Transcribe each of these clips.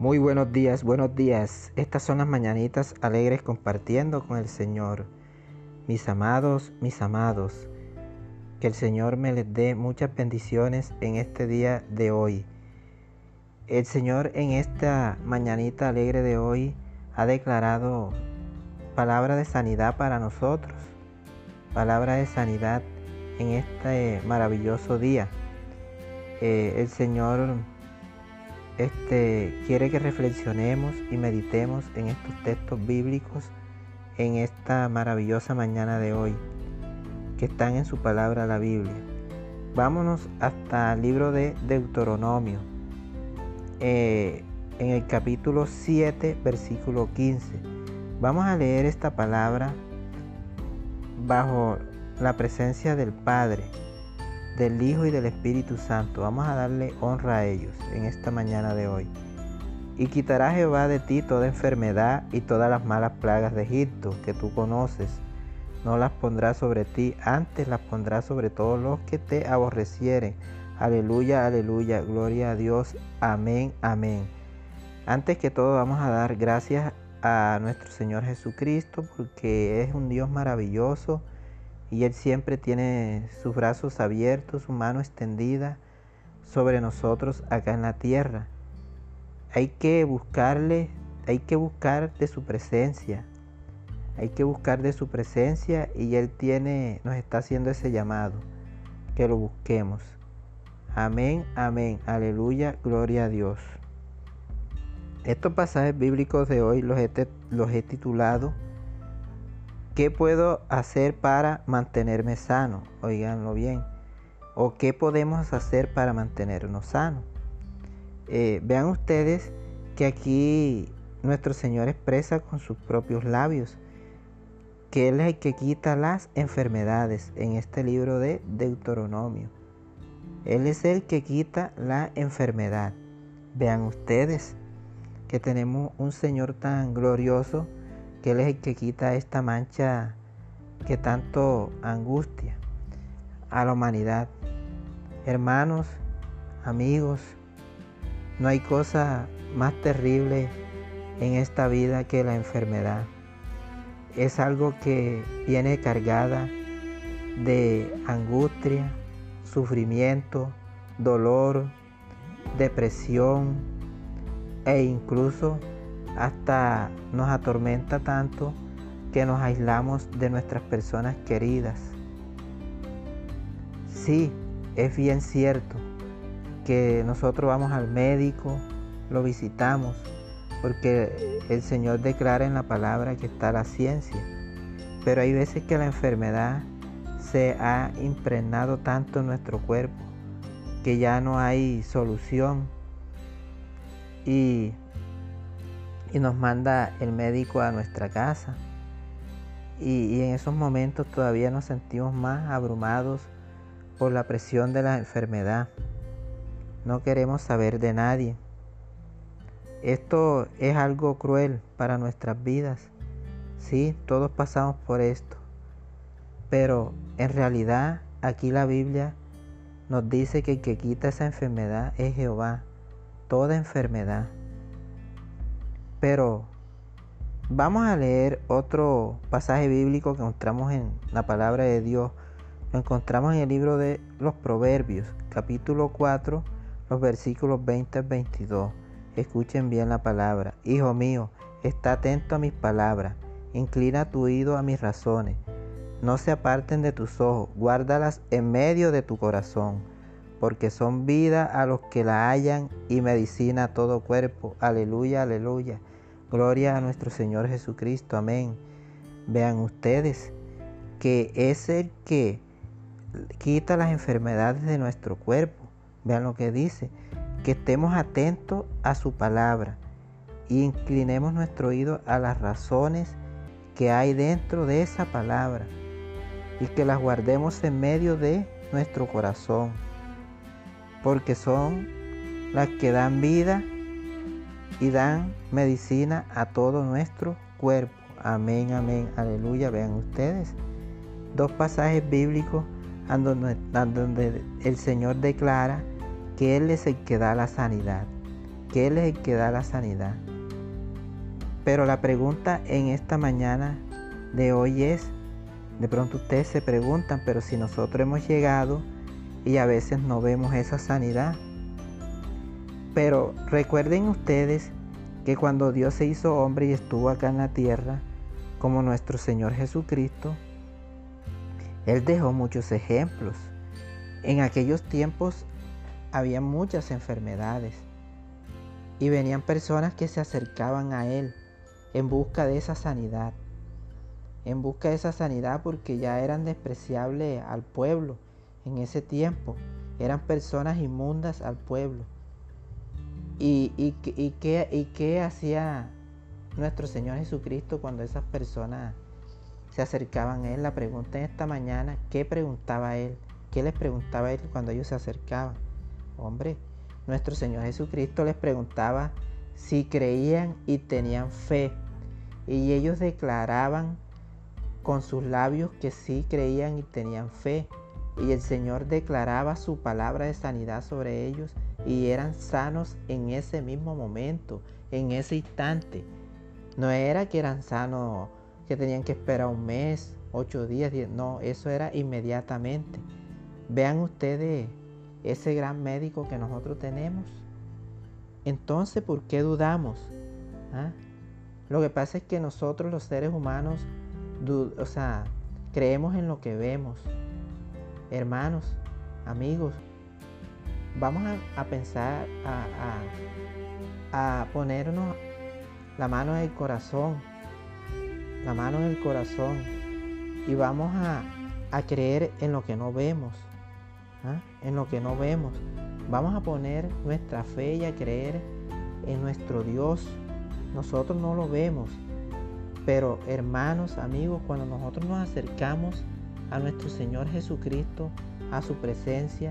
Muy buenos días, buenos días. Estas son las mañanitas alegres compartiendo con el Señor. Mis amados, mis amados, que el Señor me les dé muchas bendiciones en este día de hoy. El Señor en esta mañanita alegre de hoy ha declarado palabra de sanidad para nosotros, palabra de sanidad en este maravilloso día. Eh, el Señor este, quiere que reflexionemos y meditemos en estos textos bíblicos en esta maravillosa mañana de hoy, que están en su palabra la Biblia. Vámonos hasta el libro de Deuteronomio, eh, en el capítulo 7, versículo 15. Vamos a leer esta palabra bajo la presencia del Padre del Hijo y del Espíritu Santo. Vamos a darle honra a ellos en esta mañana de hoy. Y quitará Jehová de ti toda enfermedad y todas las malas plagas de Egipto que tú conoces. No las pondrá sobre ti, antes las pondrá sobre todos los que te aborrecieren. Aleluya, aleluya, gloria a Dios. Amén, amén. Antes que todo vamos a dar gracias a nuestro Señor Jesucristo porque es un Dios maravilloso y Él siempre tiene sus brazos abiertos, su mano extendida sobre nosotros acá en la tierra. Hay que buscarle, hay que buscar de su presencia. Hay que buscar de su presencia y Él tiene, nos está haciendo ese llamado, que lo busquemos. Amén, amén, aleluya, gloria a Dios. Estos pasajes bíblicos de hoy los he, los he titulado ¿Qué puedo hacer para mantenerme sano? Oiganlo bien. ¿O qué podemos hacer para mantenernos sanos? Eh, vean ustedes que aquí nuestro Señor expresa con sus propios labios que Él es el que quita las enfermedades en este libro de Deuteronomio. Él es el que quita la enfermedad. Vean ustedes que tenemos un Señor tan glorioso que Él es el que quita esta mancha que tanto angustia a la humanidad. Hermanos, amigos, no hay cosa más terrible en esta vida que la enfermedad. Es algo que viene cargada de angustia, sufrimiento, dolor, depresión e incluso hasta nos atormenta tanto que nos aislamos de nuestras personas queridas. Sí, es bien cierto que nosotros vamos al médico, lo visitamos, porque el Señor declara en la palabra que está la ciencia. Pero hay veces que la enfermedad se ha impregnado tanto en nuestro cuerpo que ya no hay solución. Y y nos manda el médico a nuestra casa. Y, en esos momentos todavía nos sentimos más abrumados por la presión de la enfermedad. No queremos saber de nadie. Esto es algo cruel para nuestras vidas. Sí, todos pasamos por esto. Pero en realidad aquí la Biblia nos dice que el que quita esa enfermedad es Jehová. Toda enfermedad. Pero vamos a leer otro pasaje bíblico que encontramos en la palabra de Dios. Lo encontramos en el libro de los Proverbios, capítulo 4, los versículos 20 al 22. Escuchen bien la palabra. Hijo mío, está atento a mis palabras. Inclina tu oído a mis razones. No se aparten de tus ojos, guárdalas en medio de tu corazón, porque son vida a los que la hallan y medicina a todo cuerpo. Aleluya, aleluya. Gloria a nuestro Señor Jesucristo. Amén. Vean ustedes que es el que quita las enfermedades de nuestro cuerpo. Vean lo que dice. Que estemos atentos a su palabra y inclinemos nuestro oído a las razones que hay dentro de esa palabra y que las guardemos en medio de nuestro corazón, porque son las que dan vida y dan medicina a todo nuestro cuerpo. Amén, amén, aleluya. Vean ustedes dos pasajes bíblicos donde, donde el Señor declara que Él es el que da la sanidad. que Él es el que da la sanidad. Pero la pregunta en esta mañana de hoy es, de pronto ustedes se preguntan, pero si nosotros hemos llegado y a veces no vemos esa sanidad. Pero recuerden ustedes que cuando Dios se hizo hombre y estuvo acá en la tierra, como nuestro Señor Jesucristo, Él dejó muchos ejemplos. En aquellos tiempos había muchas enfermedades y venían personas que se acercaban a Él en busca de esa sanidad, en busca de esa sanidad porque ya eran despreciables al pueblo en ese tiempo, eran personas inmundas al pueblo. ¿Y, qué hacía nuestro Señor Jesucristo cuando esas personas se acercaban a Él? La pregunta en esta mañana, ¿qué preguntaba Él? ¿Qué les preguntaba Él cuando ellos se acercaban? Hombre, nuestro Señor Jesucristo les preguntaba si creían y tenían fe. Y ellos declaraban con sus labios que sí creían y tenían fe. Y el Señor declaraba su palabra de sanidad sobre ellos y eran sanos en ese mismo momento, en ese instante. No era que eran sanos, que tenían que esperar un mes, ocho días, diez, no, eso era inmediatamente. Vean ustedes ese gran médico que nosotros tenemos. Entonces, ¿por qué dudamos? ¿Ah? Lo que pasa es que nosotros los seres humanos, o sea, creemos en lo que vemos. Hermanos, amigos, vamos a, pensar, a, a, ponernos la mano en el corazón, la mano en el corazón, y vamos a, a creer en lo que no vemos. ¿ah? en lo que no vemos. Vamos a poner nuestra fe y a creer en nuestro Dios. Nosotros no lo vemos. Pero hermanos, amigos, cuando nosotros nos acercamos a nuestro Señor Jesucristo, a su presencia,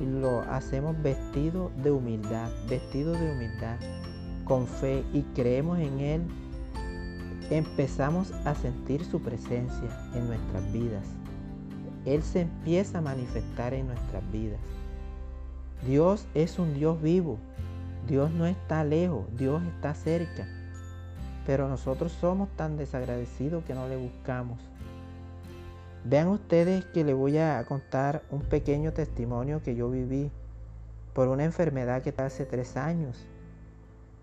y lo hacemos vestido de humildad, vestido de humildad, con fe y creemos en Él, empezamos a sentir su presencia en nuestras vidas. Él se empieza a manifestar en nuestras vidas. Dios es un Dios vivo. Dios no está lejos, Dios está cerca. Pero nosotros somos tan desagradecidos que no le buscamos. Vean ustedes que les voy a contar un pequeño testimonio que yo viví por una enfermedad que está hace tres años.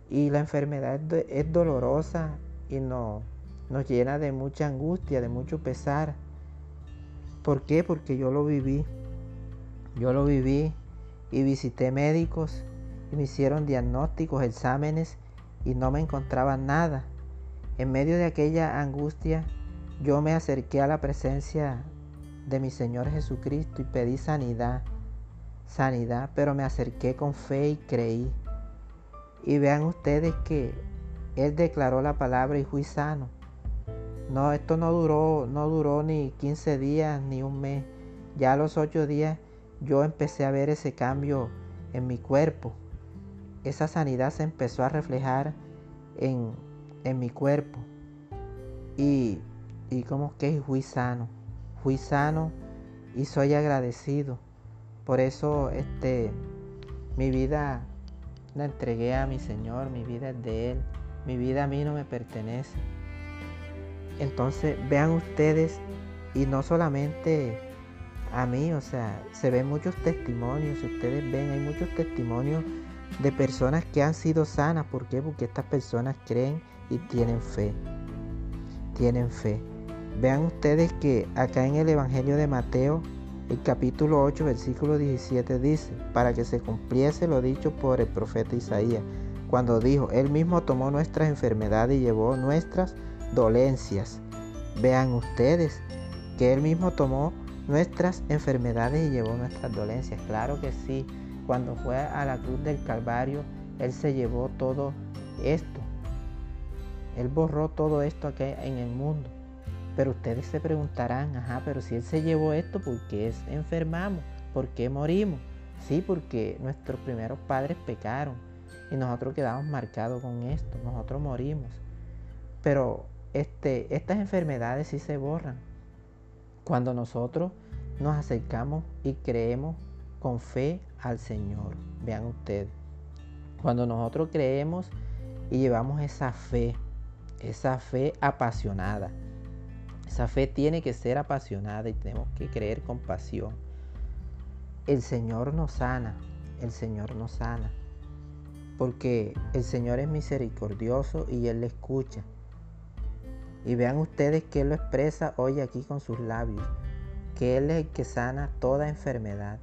Y la enfermedad es dolorosa y nos llena de mucha angustia, de mucho pesar. ¿Por qué? Porque yo lo viví. Yo lo viví y visité médicos y me hicieron diagnósticos, exámenes y no me encontraba nada. En medio de aquella angustia, yo me acerqué a la presencia de mi Señor Jesucristo y pedí sanidad, sanidad, pero me acerqué con fe y creí. Y vean ustedes que Él declaró la palabra y fui sano. No, esto no duró, no duró ni 15 días ni un mes. Ya a los 8 días yo empecé a ver ese cambio en mi cuerpo. Esa sanidad se empezó a reflejar en, en mi cuerpo. Y, y como que fui sano. Fui sano y soy agradecido. Por eso este, mi vida la entregué a mi Señor, mi vida es de Él. Mi vida a mí no me pertenece. Entonces vean ustedes, y no solamente a mí, o sea, se ven muchos testimonios, ustedes ven, hay muchos testimonios de personas que han sido sanas. ¿Por qué? Porque estas personas creen y tienen fe. Tienen fe. Vean ustedes que acá en el Evangelio de Mateo, el capítulo 8, versículo 17 dice, para que se cumpliese lo dicho por el profeta Isaías, cuando dijo, Él mismo tomó nuestras enfermedades y llevó nuestras dolencias. Vean ustedes que Él mismo tomó nuestras enfermedades y llevó nuestras dolencias. Claro que sí, cuando fue a la cruz del Calvario, Él se llevó todo esto. Él borró todo esto aquí en el mundo. Pero ustedes se preguntarán, ajá, pero si Él se llevó esto, ¿por qué enfermamos? ¿Por qué morimos? Sí, porque nuestros primeros padres pecaron y nosotros quedamos marcados con esto, nosotros morimos. Pero este, estas enfermedades sí se borran cuando nosotros nos acercamos y creemos con fe al Señor. Vean ustedes. Cuando nosotros creemos y llevamos esa fe, esa fe apasionada, esa fe tiene que ser apasionada y tenemos que creer con pasión. El Señor nos sana, el Señor nos sana, porque el Señor es misericordioso y Él le escucha. Y vean ustedes que Él lo expresa hoy aquí con sus labios, que Él es el que sana toda enfermedad.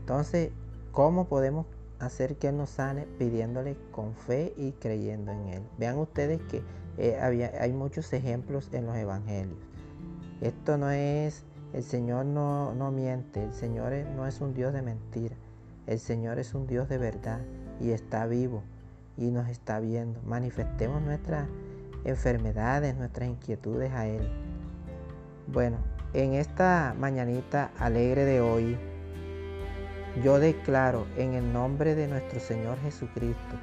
Entonces, ¿cómo podemos hacer que Él nos sane? Pidiéndole con fe y creyendo en Él. Vean ustedes que eh, hay muchos ejemplos en los evangelios. Esto no es, el Señor no, no miente, el Señor no es un Dios de mentira, el Señor es un Dios de verdad y está vivo y nos está viendo. Manifestemos nuestras enfermedades, nuestras inquietudes a Él. Bueno, en esta mañanita alegre de hoy, yo declaro en el nombre de nuestro Señor Jesucristo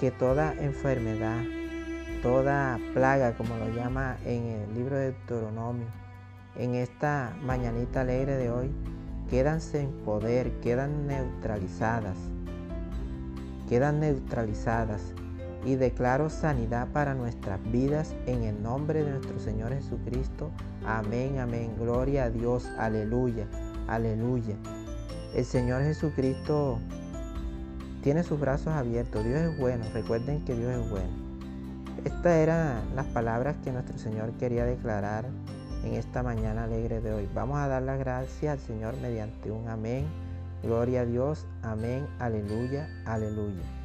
que toda enfermedad, toda plaga, como lo llama en el libro de Deuteronomio, en esta mañanita alegre de hoy, quedan sin poder, quedan neutralizadas, quedan neutralizadas y declaro sanidad para nuestras vidas en el nombre de nuestro Señor Jesucristo. Amén, amén. Gloria a Dios. Aleluya, aleluya. El Señor Jesucristo tiene sus brazos abiertos. Dios es bueno. Recuerden que Dios es bueno. Estas eran las palabras que nuestro Señor quería declarar en esta mañana alegre de hoy. Vamos a dar las gracias al Señor mediante un amén. Gloria a Dios. Amén. Aleluya. Aleluya.